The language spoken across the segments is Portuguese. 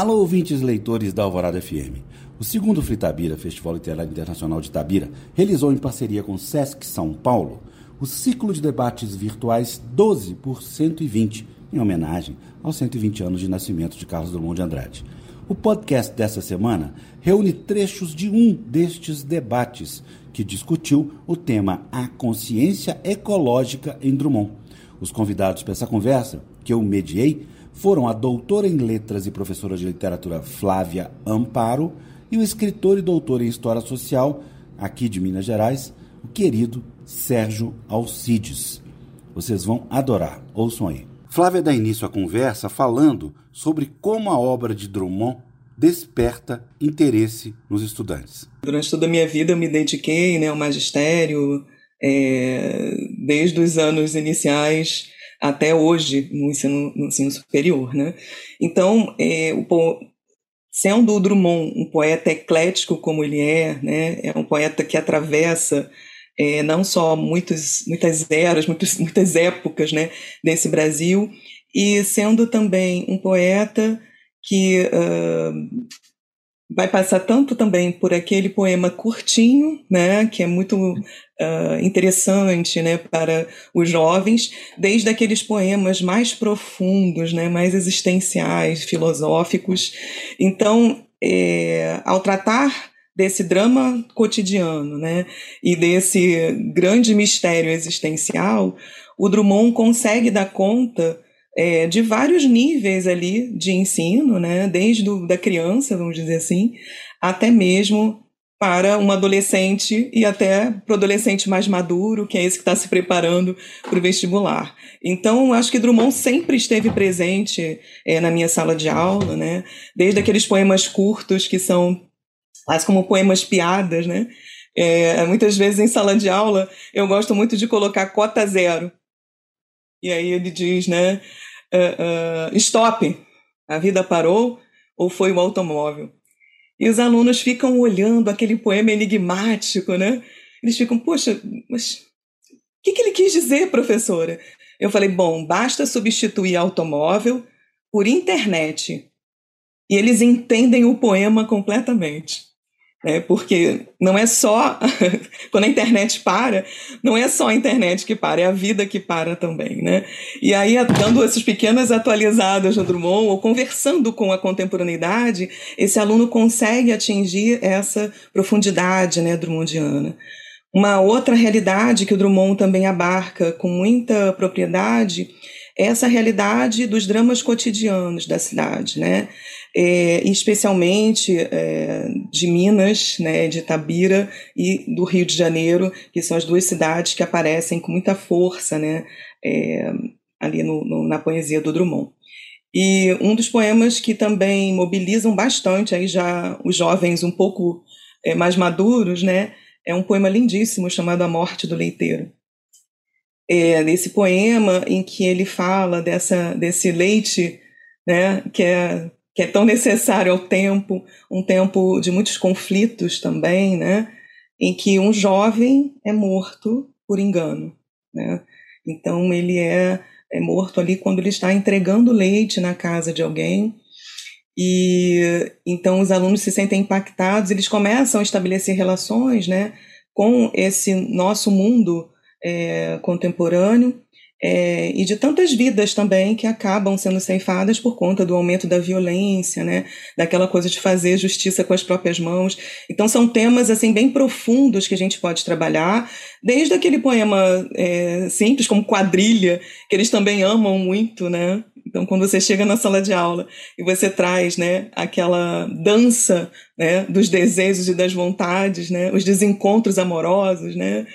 Alô, ouvintes leitores da Alvorada FM. O segundo Fritabira, Festival Literário Internacional de Tabira, realizou em parceria com Sesc São Paulo o ciclo de debates virtuais 12 por 120, em homenagem aos 120 anos de nascimento de Carlos Drummond de Andrade. O podcast dessa semana reúne trechos de um destes debates, que discutiu o tema A Consciência Ecológica em Drummond. Os convidados para essa conversa, que eu mediei, foram a doutora em letras e professora de literatura Flávia Amparo e o escritor e doutor em história social, aqui de Minas Gerais, o querido Sérgio Alcides. Vocês vão adorar, ouçam aí. Flávia dá início à conversa falando sobre como a obra de Drummond desperta interesse nos estudantes. Durante toda a minha vida eu me dediquei né, ao magistério, é, desde os anos iniciais até hoje no ensino, no ensino superior. Né? Então, é, o, sendo o Drummond um poeta eclético como ele é, né, é um poeta que atravessa é, não só muitos, muitas eras, muitos, muitas épocas né, desse Brasil, e sendo também um poeta que uh, vai passar tanto também por aquele poema curtinho, né, que é muito uh, interessante, né, para os jovens, desde aqueles poemas mais profundos, né, mais existenciais, filosóficos. Então, é, ao tratar desse drama cotidiano, né, e desse grande mistério existencial, o Drummond consegue dar conta é, de vários níveis ali de ensino, né, desde do, da criança, vamos dizer assim, até mesmo para um adolescente e até para o adolescente mais maduro, que é esse que está se preparando para o vestibular. Então, acho que Drummond sempre esteve presente é, na minha sala de aula, né? Desde aqueles poemas curtos que são quase como poemas piadas, né? É, muitas vezes em sala de aula eu gosto muito de colocar cota zero. E aí ele diz, né? Uh, uh, stop, a vida parou ou foi o automóvel? E os alunos ficam olhando aquele poema enigmático, né? Eles ficam, poxa, mas o que, que ele quis dizer, professora? Eu falei, bom, basta substituir automóvel por internet. E eles entendem o poema completamente né? porque não é só quando a internet para, não é só a internet que para, é a vida que para também, né? E aí dando essas pequenas atualizadas no Drummond ou conversando com a contemporaneidade, esse aluno consegue atingir essa profundidade, né, drummondiana. Uma outra realidade que o Drummond também abarca com muita propriedade é essa realidade dos dramas cotidianos da cidade, né? É, especialmente é, de Minas, né, de Itabira e do Rio de Janeiro, que são as duas cidades que aparecem com muita força né, é, ali no, no, na poesia do Drummond. E um dos poemas que também mobilizam bastante aí já os jovens um pouco é, mais maduros, né, é um poema lindíssimo chamado A Morte do Leiteiro. É, nesse poema em que ele fala dessa, desse leite né, que é que é tão necessário ao tempo, um tempo de muitos conflitos também, né? Em que um jovem é morto por engano, né? Então ele é, é morto ali quando ele está entregando leite na casa de alguém e então os alunos se sentem impactados, eles começam a estabelecer relações, né? Com esse nosso mundo é, contemporâneo é, e de tantas vidas também que acabam sendo ceifadas por conta do aumento da violência, né? Daquela coisa de fazer justiça com as próprias mãos. Então são temas assim bem profundos que a gente pode trabalhar, desde aquele poema é, simples como quadrilha que eles também amam muito, né? Então quando você chega na sala de aula e você traz, né, aquela dança, né, dos desejos e das vontades, né, os desencontros amorosos, né?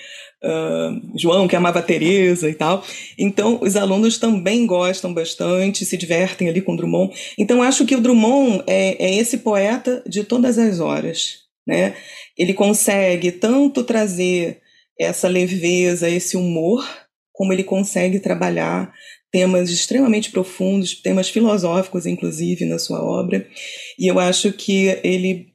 João, que amava Teresa e tal. Então, os alunos também gostam bastante, se divertem ali com Drummond. Então, acho que o Drummond é, é esse poeta de todas as horas. Né? Ele consegue tanto trazer essa leveza, esse humor, como ele consegue trabalhar temas extremamente profundos, temas filosóficos, inclusive, na sua obra. E eu acho que ele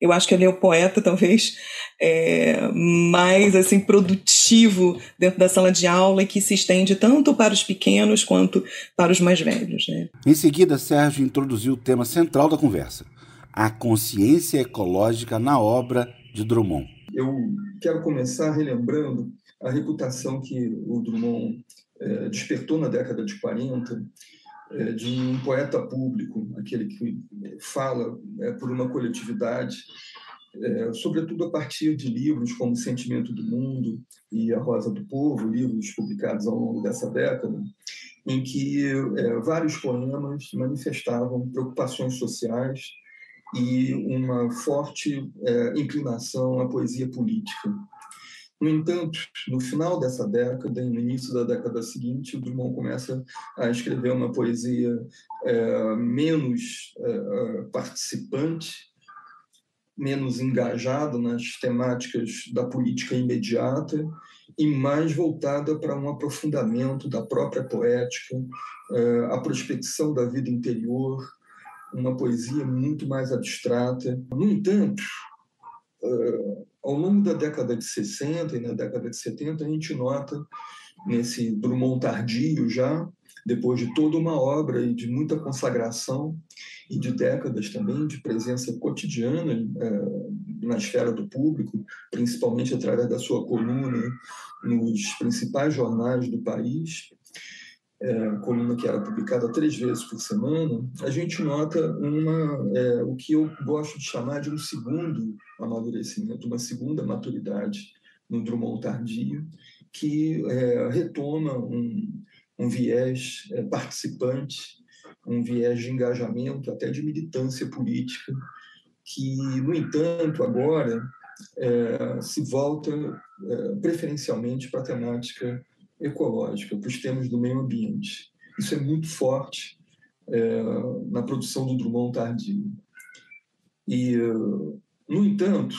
eu acho que ele é o poeta, talvez, é, mais assim produtivo dentro da sala de aula e que se estende tanto para os pequenos quanto para os mais velhos. Né? Em seguida, Sérgio introduziu o tema central da conversa: a consciência ecológica na obra de Drummond. Eu quero começar relembrando a reputação que o Drummond é, despertou na década de 40 é, de um poeta público, aquele que fala é, por uma coletividade, é, sobretudo a partir de livros como Sentimento do Mundo e A Rosa do Povo, livros publicados ao longo dessa década, em que é, vários poemas manifestavam preocupações sociais e uma forte é, inclinação à poesia política. No entanto, no final dessa década no início da década seguinte, o Drummond começa a escrever uma poesia é, menos é, participante, menos engajada nas temáticas da política imediata e mais voltada para um aprofundamento da própria poética, é, a prospecção da vida interior, uma poesia muito mais abstrata. No entanto, é, ao longo da década de 60 e na década de 70, a gente nota nesse Drummond tardio já, depois de toda uma obra e de muita consagração e de décadas também de presença cotidiana é, na esfera do público, principalmente através da sua coluna nos principais jornais do país, é, coluna que era publicada três vezes por semana, a gente nota uma, é, o que eu gosto de chamar de um segundo amadurecimento, uma segunda maturidade no Drummond tardio, que é, retoma um, um viés é, participante, um viés de engajamento, até de militância política, que, no entanto, agora é, se volta é, preferencialmente para a temática ecológica, para os temas do meio ambiente. Isso é muito forte é, na produção do Drummond tardio. E, no entanto,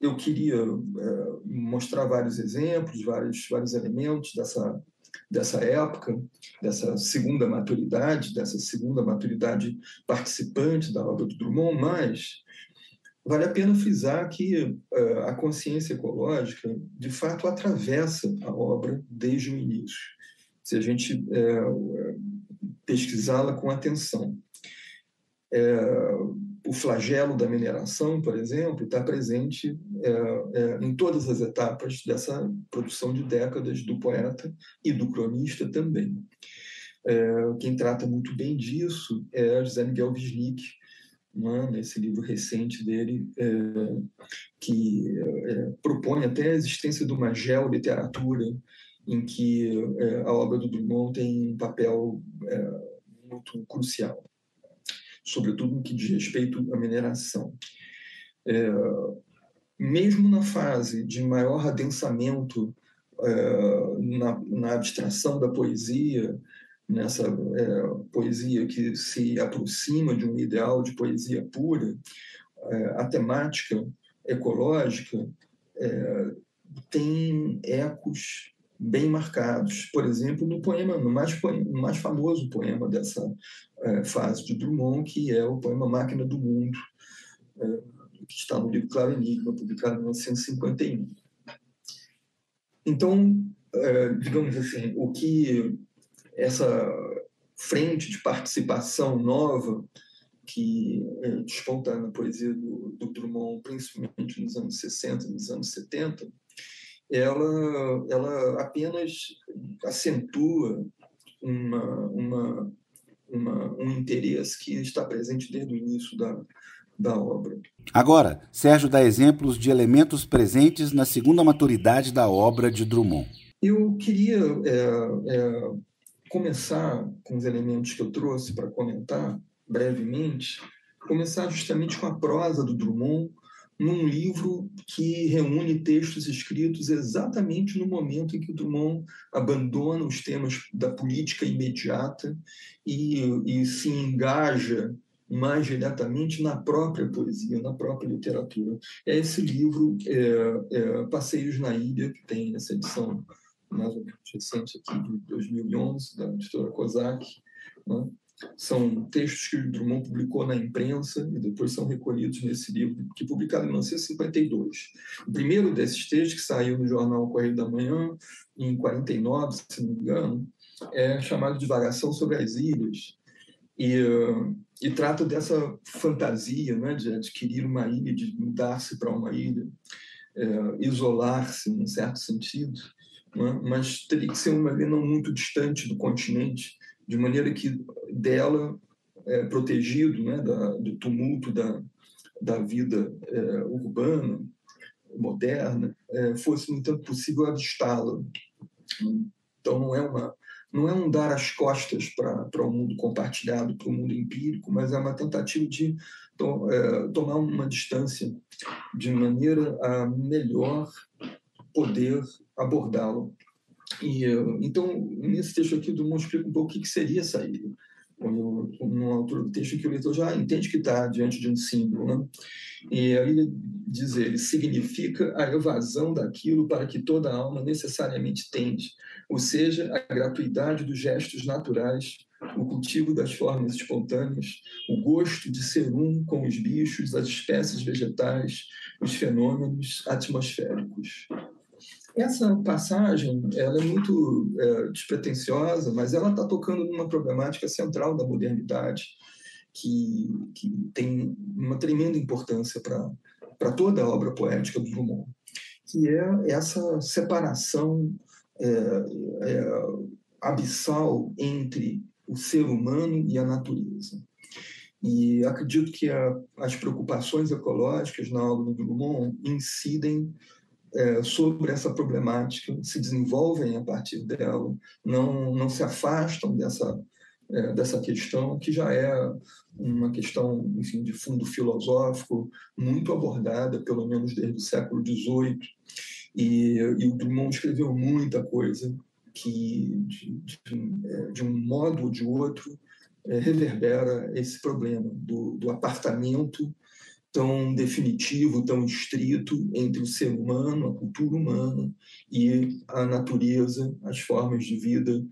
eu queria é, mostrar vários exemplos, vários, vários elementos dessa, dessa época, dessa segunda maturidade, dessa segunda maturidade participante da obra do Drummond, mas Vale a pena frisar que uh, a consciência ecológica, de fato, atravessa a obra desde o início, se a gente uh, pesquisá-la com atenção. Uh, o flagelo da mineração, por exemplo, está presente em todas as etapas dessa produção de décadas do poeta e do cronista também. quem trata muito bem disso é José Miguel Wisnik, né, nesse livro recente dele, é, que é, propõe até a existência de uma geoliteratura em que é, a obra do Drummond tem um papel muito crucial, sobretudo no que diz respeito à mineração. Mesmo na fase de maior adensamento na, na abstração da poesia, nessa é, poesia que se aproxima de um ideal de poesia pura, é, a temática ecológica é, tem ecos bem marcados. Por exemplo, no poema, no mais, no mais famoso poema dessa é, fase de Drummond, que é o poema Máquina do Mundo, é, que está no livro Claro Enigma, publicado em 1951. Então, é, digamos assim, o que essa frente de participação nova que é, desponta na poesia do, do, Drummond, principalmente nos anos 60, nos anos 70, ela, ela apenas acentua uma, uma, uma, um interesse que está presente desde o início da, da obra. Agora, Sérgio dá exemplos de elementos presentes na segunda maturidade da obra de Drummond. Eu queria é, é, começar com os elementos que eu trouxe para comentar brevemente, começar justamente com a prosa do Drummond, num livro que reúne textos escritos exatamente no momento em que o Drummond abandona os temas da política imediata e, e se engaja mais diretamente na própria poesia, na própria literatura. É esse livro, é, é, Passeios na Ilha, que tem essa edição mais ou menos recente aqui, de 2011, da editora Kozak, né? são textos que Drummond publicou na imprensa e depois são recolhidos nesse livro, que é publicado em 1952. O primeiro desses textos, que saiu no jornal Correio da Manhã, em 49, se não me engano, é chamado Divagação sobre as Ilhas, e, e trata dessa fantasia né, de adquirir uma ilha, de mudar-se para uma ilha, é, isolar-se, num certo sentido, né, mas teria que ser uma ilha não muito distante do continente, de maneira que dela, é, protegido né, da, do tumulto da, da vida é, urbana, moderna, é, fosse, no entanto, possível avistá-la. Então, não é, uma, não é um dar as costas para o um mundo compartilhado, para o um mundo empírico, mas é uma tentativa de to, é, tomar uma distância de maneira a melhor poder abordá-lo. E, então, nesse texto aqui, o Dumont explica um pouco o que, que seria essa ilha. Numa altura do texto que o leitor já entende que está diante de um símbolo. Né? E aí ele diz ele, significa a evasão daquilo para que toda alma necessariamente tende, ou seja, a gratuidade dos gestos naturais, o cultivo das formas espontâneas, o gosto de ser um com os bichos, as espécies vegetais, os fenômenos atmosféricos. Essa passagem ela é muito é, despretensiosa, mas ela está tocando numa problemática central da modernidade, que, que tem uma tremenda importância para toda a obra poética do Drummond, que é essa separação é, é, abissal entre o ser humano e a natureza. E acredito que a, as preocupações ecológicas na obra do Drummond incidem é, sobre essa problemática, se desenvolvem a partir dela, não, não se afastam dessa, é, dessa questão, que já é uma questão, enfim, de fundo filosófico, muito abordada, pelo menos desde o século XVIII, e, e o Drummond escreveu muita coisa que, de, de, é, de um modo ou de outro, é, reverbera esse problema do, do apartamento tão definitivo, tão estrito entre o ser humano, a cultura humana e a natureza, as formas de vida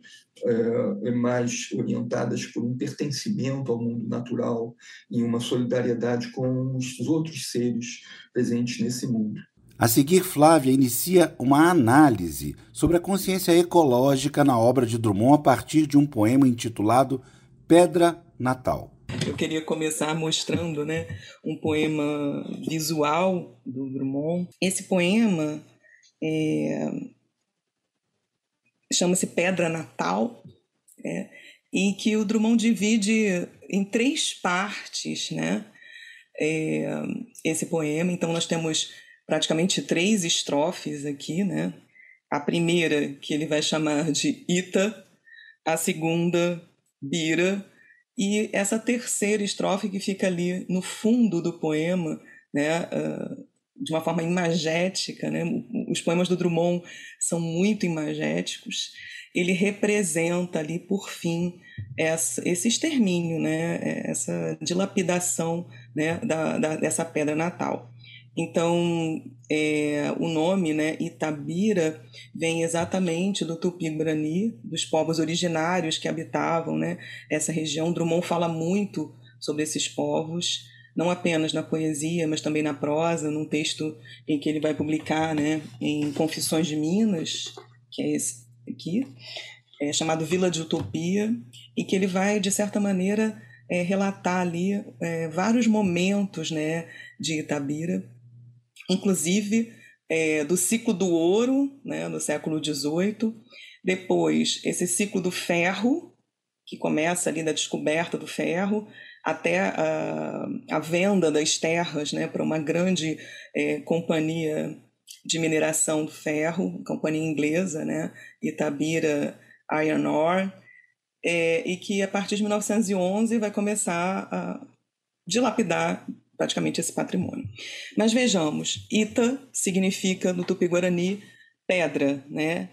é, mais orientadas por um pertencimento ao mundo natural e uma solidariedade com os outros seres presentes nesse mundo. A seguir, Flávia inicia uma análise sobre a consciência ecológica na obra de Drummond a partir de um poema intitulado Pedra Natal. Eu queria começar mostrando né, um poema visual do Drummond. Esse poema é, chama-se Pedra Natal, é, e que o Drummond divide em três partes né, é, esse poema. Então, nós temos praticamente três estrofes aqui. Né? A primeira, que ele vai chamar de Ita, a segunda, Bira, e essa terceira estrofe que fica ali no fundo do poema, né, uh, de uma forma imagética, né, os poemas do Drummond são muito imagéticos, ele representa ali, por fim, essa, esse extermínio, né, essa dilapidação né, da, da, dessa pedra natal. Então, é, o nome, né, Itabira, vem exatamente do Tupi-Guarani, dos povos originários que habitavam né, essa região. Drummond fala muito sobre esses povos, não apenas na poesia, mas também na prosa, num texto em que ele vai publicar né, em Confissões de Minas, que é esse aqui, é chamado Vila de Utopia, e que ele vai, de certa maneira, é, relatar ali é, vários momentos né, de Itabira, inclusive é, do ciclo do ouro, né, no século XVIII, depois esse ciclo do ferro, que começa ali da descoberta do ferro, até a, a venda das terras né, para uma grande é, companhia de mineração do ferro, companhia inglesa, né, Itabira Iron Ore, é, e que a partir de 1911 vai começar a dilapidar praticamente esse patrimônio. Mas vejamos, Ita significa no Tupi-Guarani pedra, né?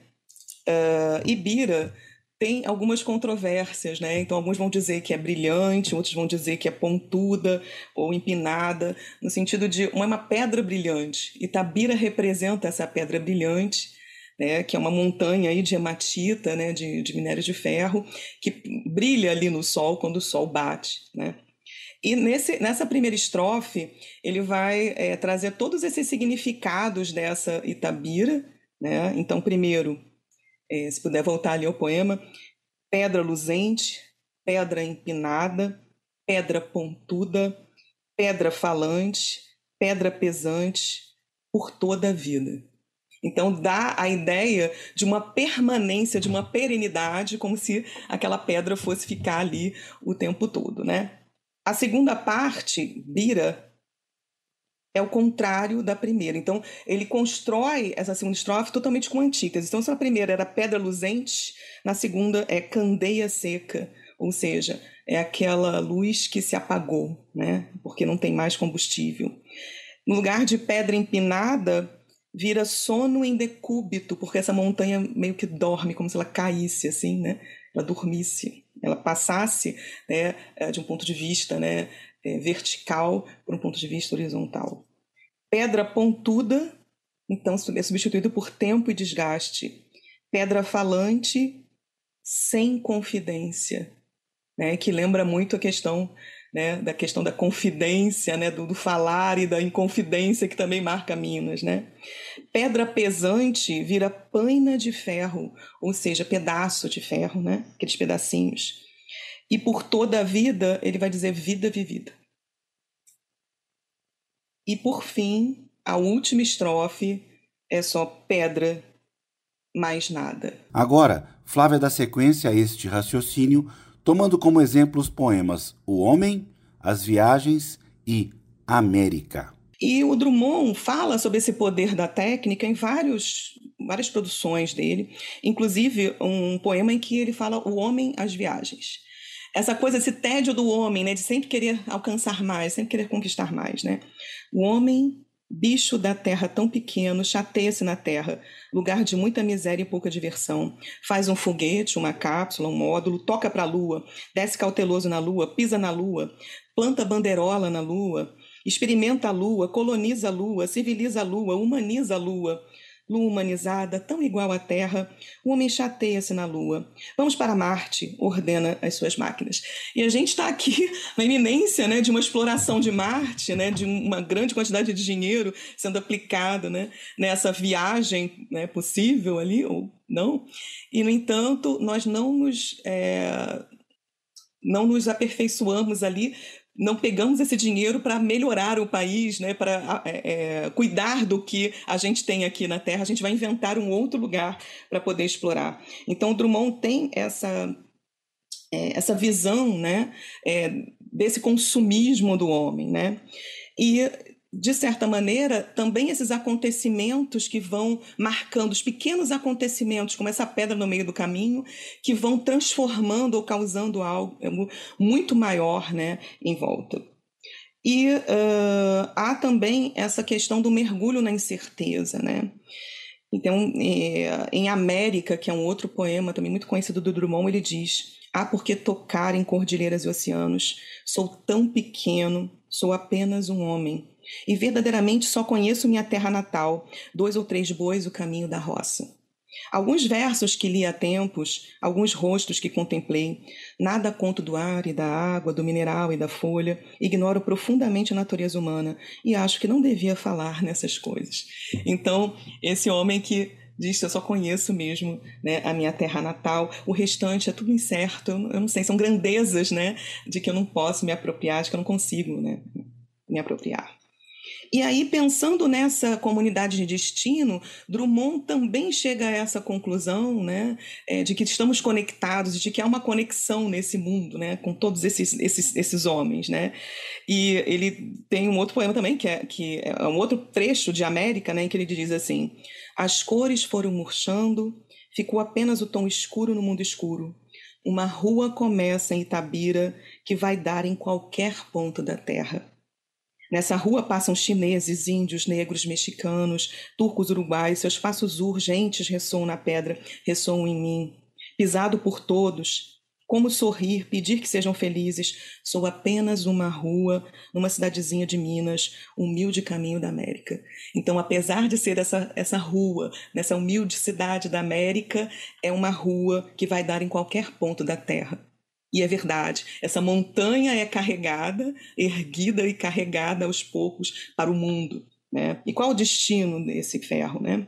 Uh, Ibira tem algumas controvérsias, né? Então alguns vão dizer que é brilhante, outros vão dizer que é pontuda ou empinada, no sentido de uma, uma pedra brilhante. Itabira representa essa pedra brilhante, né, que é uma montanha aí de hematita, né, de, de minério de ferro, que brilha ali no sol quando o sol bate. Né? E nesse, nessa primeira estrofe, ele vai é, trazer todos esses significados dessa Itabira. Né? Então, primeiro, é, se puder voltar ali ao poema, pedra luzente, pedra empinada, pedra pontuda, pedra falante, pedra pesante, por toda a vida. Então dá a ideia de uma permanência, de uma perenidade, como se aquela pedra fosse ficar ali o tempo todo, né? A segunda parte, Bira, é o contrário da primeira. Então, ele constrói essa segunda estrofe totalmente com antítese. Então, se a primeira era pedra luzente, na segunda é candeia seca, ou seja, é aquela luz que se apagou, né? Porque não tem mais combustível. No lugar de pedra empinada, vira sono em decúbito, porque essa montanha meio que dorme, como se ela caísse, assim, né? Ela dormisse ela passasse né, é, de um ponto de vista né, é, vertical para um ponto de vista horizontal. Pedra pontuda, então é substituído por tempo e desgaste. Pedra falante, sem confidência, né, que lembra muito a questão né, da questão da confidência, né, do, do, falar e da inconfidência que também marca Minas, né? Pedra pesante vira paina de ferro, ou seja, pedaço de ferro, né? Aqueles pedacinhos. E por toda a vida, ele vai dizer vida vivida. E por fim, a última estrofe é só pedra, mais nada. Agora, Flávia dá sequência a este raciocínio tomando como exemplo os poemas O Homem, As Viagens e América. E o Drummond fala sobre esse poder da técnica em vários, várias produções dele, inclusive um poema em que ele fala O Homem, As Viagens. Essa coisa, esse tédio do homem, né, de sempre querer alcançar mais, sempre querer conquistar mais, né? O homem Bicho da terra tão pequeno, chateia-se na terra, lugar de muita miséria e pouca diversão. Faz um foguete, uma cápsula, um módulo, toca para a lua, desce cauteloso na lua, pisa na lua, planta bandeirola na lua, experimenta a lua, coloniza a lua, civiliza a lua, humaniza a lua lua humanizada, tão igual à Terra, o homem chateia-se na Lua. Vamos para Marte, ordena as suas máquinas. E a gente está aqui na iminência né, de uma exploração de Marte, né, de uma grande quantidade de dinheiro sendo aplicado né, nessa viagem né, possível ali, ou não. E, no entanto, nós não nos. É, não nos aperfeiçoamos ali não pegamos esse dinheiro para melhorar o país, né, para é, é, cuidar do que a gente tem aqui na Terra, a gente vai inventar um outro lugar para poder explorar. Então, Drummond tem essa, é, essa visão né, é, desse consumismo do homem. Né? E de certa maneira, também esses acontecimentos que vão marcando, os pequenos acontecimentos, como essa pedra no meio do caminho, que vão transformando ou causando algo muito maior né, em volta. E uh, há também essa questão do mergulho na incerteza. Né? Então, é, em América, que é um outro poema também muito conhecido do Drummond, ele diz: Há por que tocar em cordilheiras e oceanos? Sou tão pequeno, sou apenas um homem e verdadeiramente só conheço minha terra natal, dois ou três bois o caminho da roça. Alguns versos que li há tempos, alguns rostos que contemplei, nada conto do ar e da água, do mineral e da folha, ignoro profundamente a natureza humana e acho que não devia falar nessas coisas. Então, esse homem que diz eu só conheço mesmo né, a minha terra natal, o restante é tudo incerto, eu não sei, são grandezas né, de que eu não posso me apropriar, de que eu não consigo né, me apropriar. E aí, pensando nessa comunidade de destino, Drummond também chega a essa conclusão né, é, de que estamos conectados, de que há uma conexão nesse mundo né, com todos esses, esses, esses homens. Né? E ele tem um outro poema também, que é, que é um outro trecho de América, né, em que ele diz assim: As cores foram murchando, ficou apenas o tom escuro no mundo escuro. Uma rua começa em Itabira que vai dar em qualquer ponto da terra. Nessa rua passam chineses, índios, negros, mexicanos, turcos, uruguaios. Seus passos urgentes ressoam na pedra, ressoam em mim. Pisado por todos, como sorrir, pedir que sejam felizes. Sou apenas uma rua numa cidadezinha de Minas, humilde caminho da América. Então, apesar de ser essa, essa rua, nessa humilde cidade da América, é uma rua que vai dar em qualquer ponto da terra. E é verdade, essa montanha é carregada, erguida e carregada aos poucos para o mundo. Né? E qual o destino desse ferro? Né?